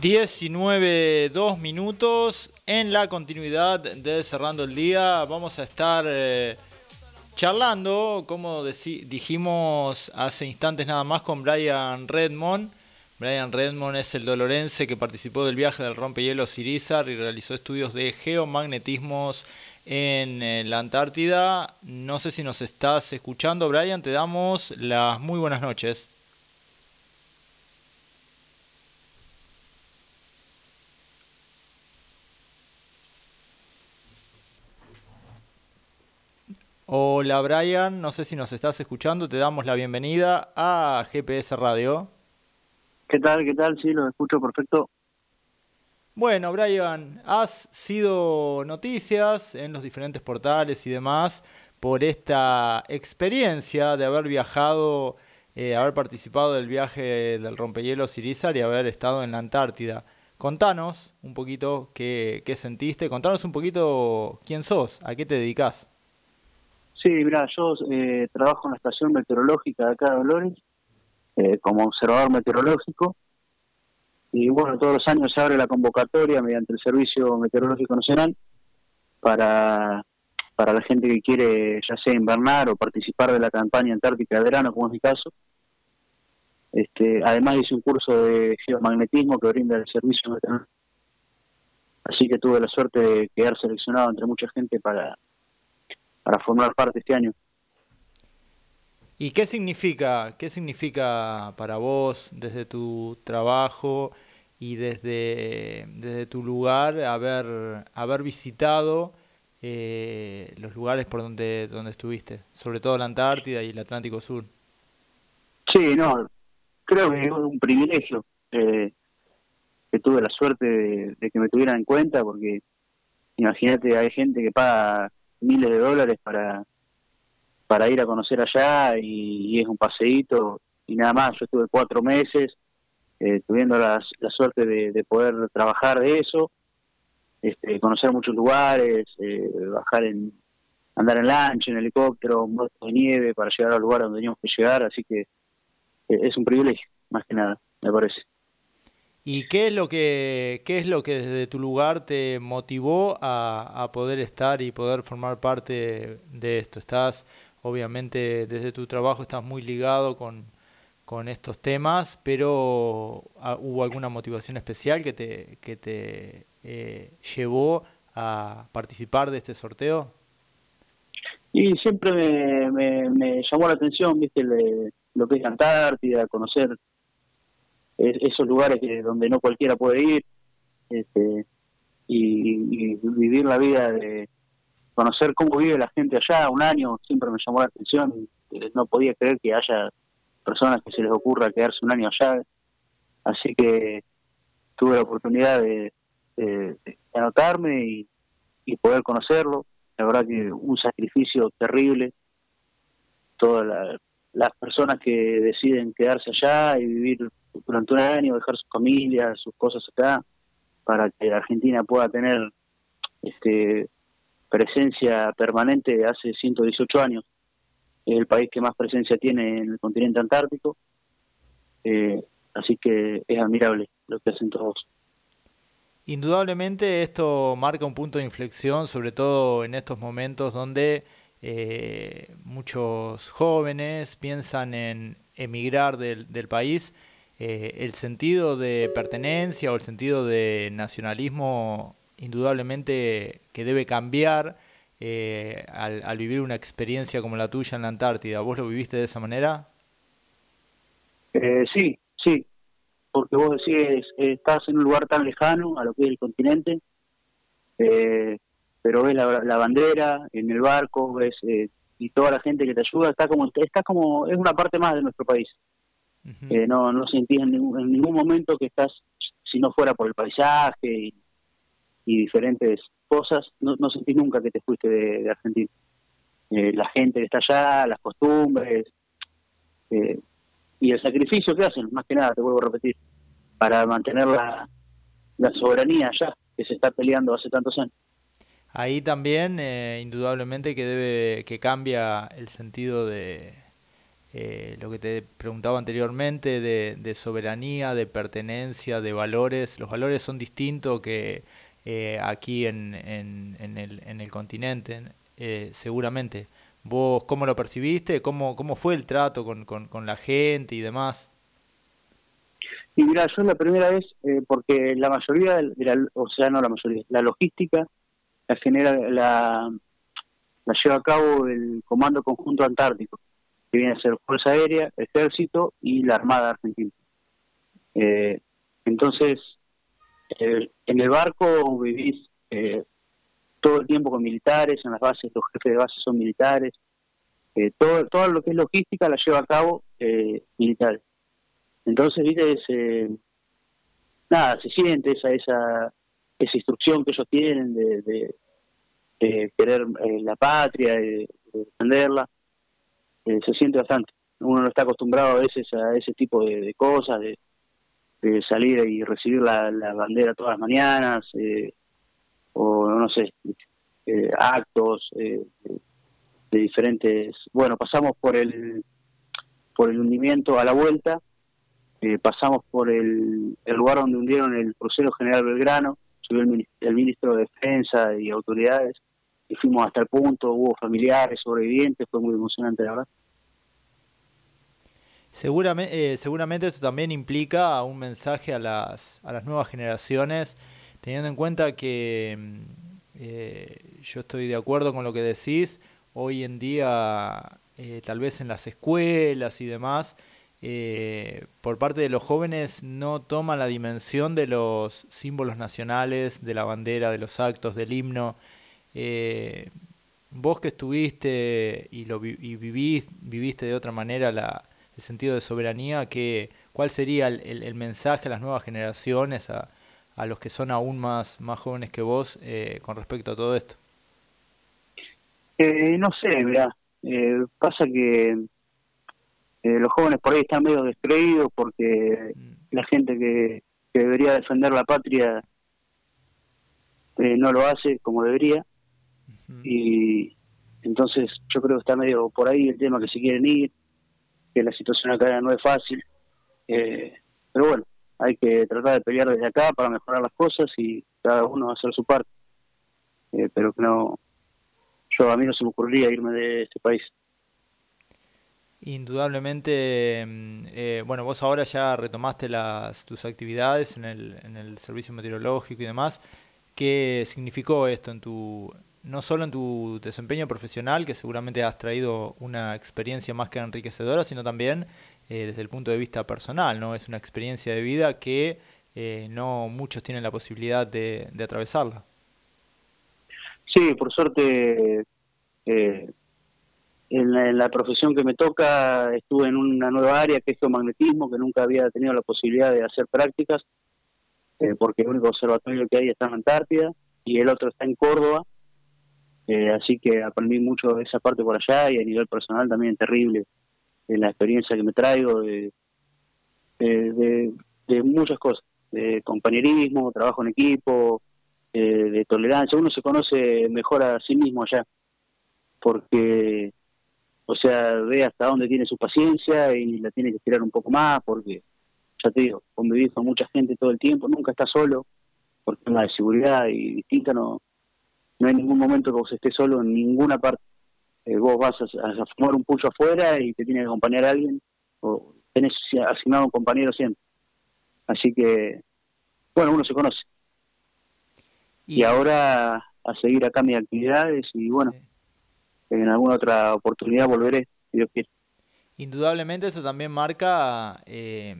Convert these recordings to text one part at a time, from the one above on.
19, 2 minutos. En la continuidad de Cerrando el Día vamos a estar eh, charlando, como dijimos hace instantes nada más, con Brian Redmond. Brian Redmond es el dolorense que participó del viaje del rompehielos Irizar y realizó estudios de geomagnetismos en eh, la Antártida. No sé si nos estás escuchando, Brian. Te damos las muy buenas noches. Hola Brian, no sé si nos estás escuchando, te damos la bienvenida a GPS Radio. ¿Qué tal? ¿Qué tal? Sí, lo escucho perfecto. Bueno, Brian, has sido noticias en los diferentes portales y demás por esta experiencia de haber viajado, eh, haber participado del viaje del rompehielos Irizar y haber estado en la Antártida. Contanos un poquito qué, qué sentiste, contanos un poquito quién sos, a qué te dedicas. Sí, mira, yo eh, trabajo en la estación meteorológica de acá de Dolores eh, como observador meteorológico y bueno, todos los años se abre la convocatoria mediante el Servicio Meteorológico Nacional para, para la gente que quiere ya sea invernar o participar de la campaña antártica de verano, como es mi caso. Este, además hice un curso de geomagnetismo que brinda el Servicio Meteorológico. Así que tuve la suerte de quedar seleccionado entre mucha gente para, para formar parte este año. ¿Y qué significa, qué significa para vos desde tu trabajo y desde, desde tu lugar haber, haber visitado eh, los lugares por donde, donde estuviste, sobre todo la Antártida y el Atlántico Sur? Sí, no, creo que es un privilegio eh, que tuve la suerte de, de, que me tuvieran en cuenta, porque imagínate, hay gente que paga miles de dólares para, para ir a conocer allá y, es un paseíto y nada más. Yo estuve cuatro meses eh, tuviendo la, suerte de, poder trabajar de eso, este, conocer muchos lugares, eh, bajar en andar en lancha, en helicóptero, en de nieve para llegar al lugar donde teníamos que llegar, así que eh, es un privilegio, más que nada, me parece. ¿Y qué es lo que, qué es lo que desde tu lugar te motivó a, poder estar y poder formar parte de esto? Estás, obviamente, desde tu trabajo estás muy ligado con, estos temas, pero ah, ¿hubo alguna motivación especial que te, que te eh, llevó a participar de este sorteo? Y siempre me, me, llamó la atención, viste, lo que es Antártida, conocer esos lugares que, donde no cualquiera puede ir este, y, vivir la vida de conocer cómo vive la gente allá un año siempre me llamó la atención no podía creer que haya personas que se les ocurra quedarse un año allá así que tuve la oportunidad de, anotarme y poder conocerlo. La verdad que un sacrificio terrible. Todas las personas que deciden quedarse allá y vivir durante un año, dejar su familia, sus cosas acá, para que Argentina pueda tener este presencia permanente hace 118 años. Es el país que más presencia tiene en el continente antártico. Eh, así que es admirable lo que hacen todos. Indudablemente esto marca un punto de inflexión, sobre todo en estos momentos donde eh, muchos jóvenes piensan en emigrar del país eh, el sentido de pertenencia o el sentido de nacionalismo indudablemente que debe cambiar eh, al, vivir una experiencia como la tuya en la Antártida. ¿Vos lo viviste de esa manera? Eh, sí, sí, porque vos decís, estás en un lugar tan lejano a lo que es el continente, pero ves la, bandera en el barco, ves y toda la gente que te ayuda, está como, está como, es una parte más de nuestro país. Eh, no, no sentís en ningún, momento que estás, si no fuera por el paisaje y, diferentes cosas, no, no, sentís nunca que te fuiste de, Argentina. Eh, la gente que está allá, las costumbres eh, y el sacrificio que hacen, más que nada, te vuelvo a repetir, para mantener la, la soberanía allá, que se está peleando hace tantos años. Ahí también, indudablemente, que debe que cambia el sentido de, eh, lo que te preguntaba anteriormente de, soberanía, de pertenencia, de valores. Los valores son distintos que eh, aquí en, en, el, en, el, continente, eh, seguramente. ¿Vos cómo lo percibiste? ¿Cómo, cómo fue el trato con, con, la gente y demás? Y mira, yo la primera vez, porque la mayoría, de o sea, no la mayoría, la logística la genera, la, la lleva a cabo el Comando Conjunto Antártico que viene a ser Fuerza Aérea, Ejército y la Armada Argentina. Eh, entonces, eh, en el barco vivís eh, todo el tiempo con militares, en las bases los jefes de base son militares, todo, todo lo que es logística la lleva a cabo militares. Entonces, viste, nada, se siente esa, esa, esa instrucción que ellos tienen de, de, querer la patria, de defenderla. Eh, se siente bastante. Uno no está acostumbrado a veces a ese tipo de, cosas, de, salir y recibir la, bandera todas las mañanas, eh, o no sé, eh, actos de diferentes. Bueno, pasamos por el por el hundimiento a la vuelta, pasamos por el, lugar donde hundieron el crucero General Belgrano, subió el, el ministro de Defensa y autoridades fuimos hasta el punto, hubo familiares, sobrevivientes, fue muy emocionante, la verdad. Seguramente, eh, seguramente esto también implica un mensaje a las, a las nuevas generaciones, teniendo en cuenta que mm, eh, yo estoy de acuerdo con lo que decís, hoy en día eh, tal vez en las escuelas y demás, por parte de los jóvenes no toman la dimensión de los símbolos nacionales, de la bandera, de los actos, del himno. Eh, vos que estuviste y, lo, y vivís, viviste de otra manera la, el sentido de soberanía, que, ¿cuál sería el, mensaje a las nuevas generaciones, a, a, los que son aún más, más jóvenes que vos, eh, con respecto a todo esto? Eh, no sé, mira, pasa que los jóvenes por ahí están medio descreídos porque mm. la gente que, que, debería defender la patria no lo hace como debería y entonces yo creo que está medio por ahí el tema que si quieren ir, que la situación acá no es fácil. Eh, pero bueno, hay que tratar de pelear desde acá para mejorar las cosas y cada uno hacer su parte. Eh, pero que no, yo a mí no se me ocurriría irme de este país. Indudablemente, mm, eh, bueno, vos ahora ya retomaste las, tus actividades en el, en el servicio meteorológico y demás. ¿Qué significó esto en tu, no solo en tu desempeño profesional, que seguramente has traído una experiencia más que enriquecedora, sino también eh, desde el punto de vista personal, ¿no? Es una experiencia de vida que eh, no muchos tienen la posibilidad de, atravesarla. Sí, por suerte, eh, en, la, profesión que me toca estuve en una nueva área que es geomagnetismo, que nunca había tenido la posibilidad de hacer prácticas, porque el único observatorio que hay está en Antártida y el otro está en Córdoba eh, así que aprendí mucho de esa parte por allá y a nivel personal también terrible de la experiencia que me traigo de, muchas cosas, de compañerismo, trabajo en equipo, de tolerancia. Uno se conoce mejor a sí mismo allá, porque, o sea, ve hasta dónde tiene su paciencia y la tiene que estirar un poco más, porque, ya te digo, convivir con mucha gente todo el tiempo, nunca está solo, por tema de seguridad y distinta no no hay ningún momento que vos estés solo en ninguna parte. Eh, vos vas a, fumar un pulso afuera y te tiene que acompañar alguien, o tenés asignado un compañero siempre. Así que, bueno, uno se conoce. Y, ahora a seguir acá mis actividades y bueno, en alguna otra oportunidad volveré, si Dios quiere. Indudablemente eso también marca eh,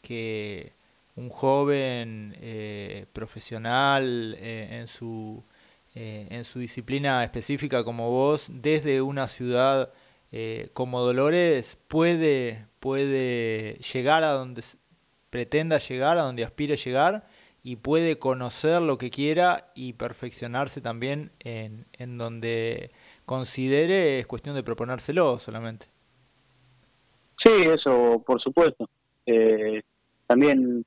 que un joven eh, profesional en su eh, en su disciplina específica como vos, desde una ciudad eh, como Dolores, puede, puede llegar a donde pretenda llegar, a donde aspire llegar, y puede conocer lo que quiera y perfeccionarse también en, en donde considere es cuestión de proponérselo solamente. Sí, eso por supuesto. Eh, también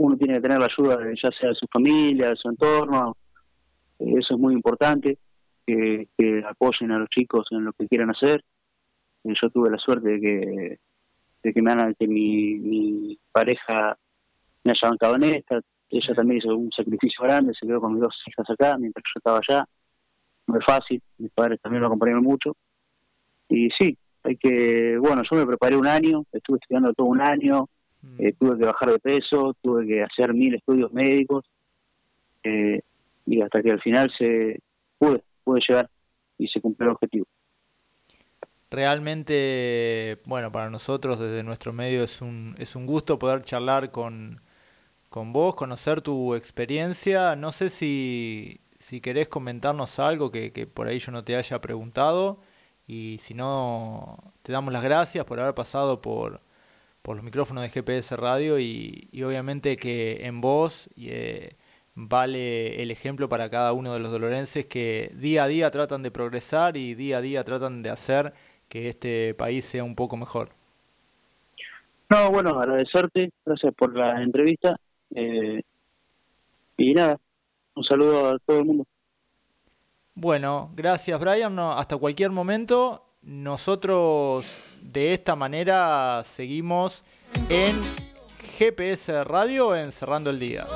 uno tiene que tener la ayuda ya sea de su familia, de su entorno, eh, eso es muy importante, que, apoyen a los chicos en lo que quieran hacer, yo tuve la suerte de que, de que, me, que mi, mi pareja me haya bancado en esta. Ella también hizo un sacrificio grande, se quedó con mis dos hijas acá mientras yo estaba allá. No es fácil, mis padres también me acompañaron mucho. Y sí, hay que, bueno, yo me preparé un año, estuve estudiando todo un año, mm. eh, tuve que bajar de peso, tuve que hacer mil estudios médicos, eh, y hasta que al final se pude, pude llegar y se cumplió el objetivo. Realmente, bueno, para nosotros desde nuestro medio es un, es un gusto poder charlar con, con vos, conocer tu experiencia. No sé si, si querés comentarnos algo que, que por ahí yo no te haya preguntado. Y si no, te damos las gracias por haber pasado por, por los micrófonos de GPS Radio y, obviamente que en vos eh, vale el ejemplo para cada uno de los dolorenses que día a día tratan de progresar y día a día tratan de hacer que este país sea un poco mejor. No, bueno, agradecerte, gracias por la entrevista eh, y nada, un saludo a todo el mundo. Bueno, gracias Brian. hasta cualquier momento. Nosotros de esta manera seguimos en GPS Radio en Cerrando el Día.